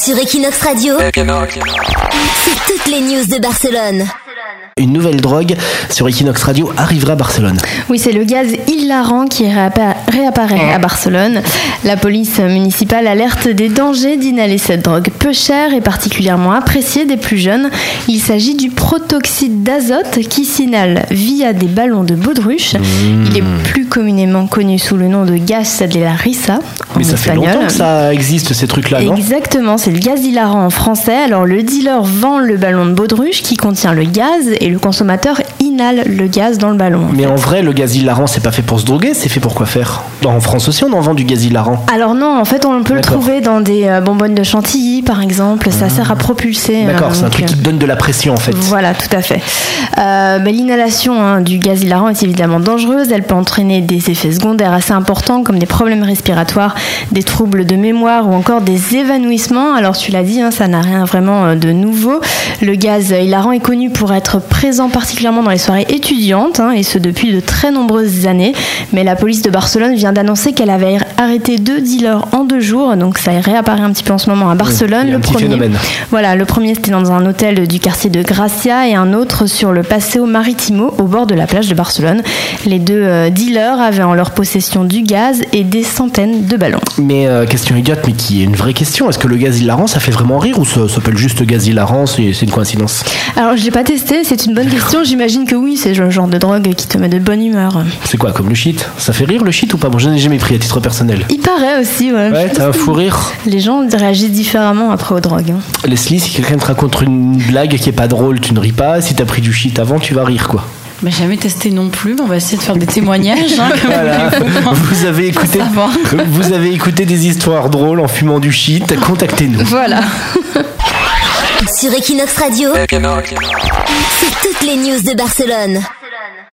Sur Equinox Radio, c'est toutes les news de Barcelone. Une nouvelle drogue sur Equinox Radio arrivera à Barcelone. Oui, c'est le gaz hilarant qui réappa- réapparaît à Barcelone. La police municipale alerte des dangers d'inhaler cette drogue peu chère et particulièrement appréciée des plus jeunes. Il s'agit du protoxyde d'azote qui s'inhale via des ballons de baudruche. Il est plus communément connu sous le nom de gas de la risa en Mais ça fait longtemps que ça existe ces trucs-là, non? Exactement, c'est le gaz hilarant en français. Alors le dealer vend le ballon de baudruche qui contient le gaz et le consommateur inhale le gaz dans le ballon. Mais en vrai, le gaz hilarant, c'est pas fait pour se droguer, c'est fait pour quoi faire? En France aussi, on en vend du gaz hilarant. Alors non, en fait, on peut le D'accord. trouver dans des euh, bonbonnes de chantilly, par exemple. Ça sert à propulser. D'accord, euh, c'est un truc qui euh, te donne de la pression en fait. Voilà, tout à fait. Euh, mais l'inhalation hein, du gaz hilarant est évidemment dangereuse. Elle peut entraîner des effets secondaires assez importants comme des problèmes respiratoires, des troubles de mémoire ou encore des évanouissements. Alors tu l'as dit, hein, ça n'a rien vraiment de nouveau. Le gaz hilarant est connu pour être présent particulièrement dans les soirées étudiantes, hein, et ce depuis de très nombreuses années. Mais la police de Barcelone vient d'annoncer qu'elle avait arrêté deux dealers en deux jours, donc ça réapparaît un petit peu en ce moment à Barcelone. le premier. phénomène. Voilà, le premier c'était dans un hôtel du quartier de Gracia et un autre sur le Paseo Maritimo au bord de la plage de Barcelone. Les deux euh, dealers avaient en leur possession du gaz et des centaines de ballons. Mais euh, question idiote, mais qui est une vraie question. Est-ce que le gaz hilarant, ça fait vraiment rire ou ça s'appelle juste gaz hilarant C'est c'est une coïncidence? Alors je l'ai pas testé, c'est une bonne question. J'imagine que oui, c'est le genre de drogue qui te met de bonne humeur. C'est quoi, comme le shit? Ça fait rire le shit ou pas? Bon, je n'ai jamais pris à titre personnel. Il paraît aussi, ouais. Ouais, t'as un fou rire. Les gens réagissent différemment après aux drogues. hein. Leslie, si quelqu'un te raconte une blague qui est pas drôle, tu ne ris pas. Si t'as pris du shit avant, tu vas rire quoi. Bah, jamais testé non plus, mais on va essayer de faire des témoignages. hein. Voilà. Vous avez écouté, vous avez écouté des histoires drôles en fumant du shit. Contactez-nous. Voilà. Sur Equinox Radio, c'est toutes les news de Barcelone.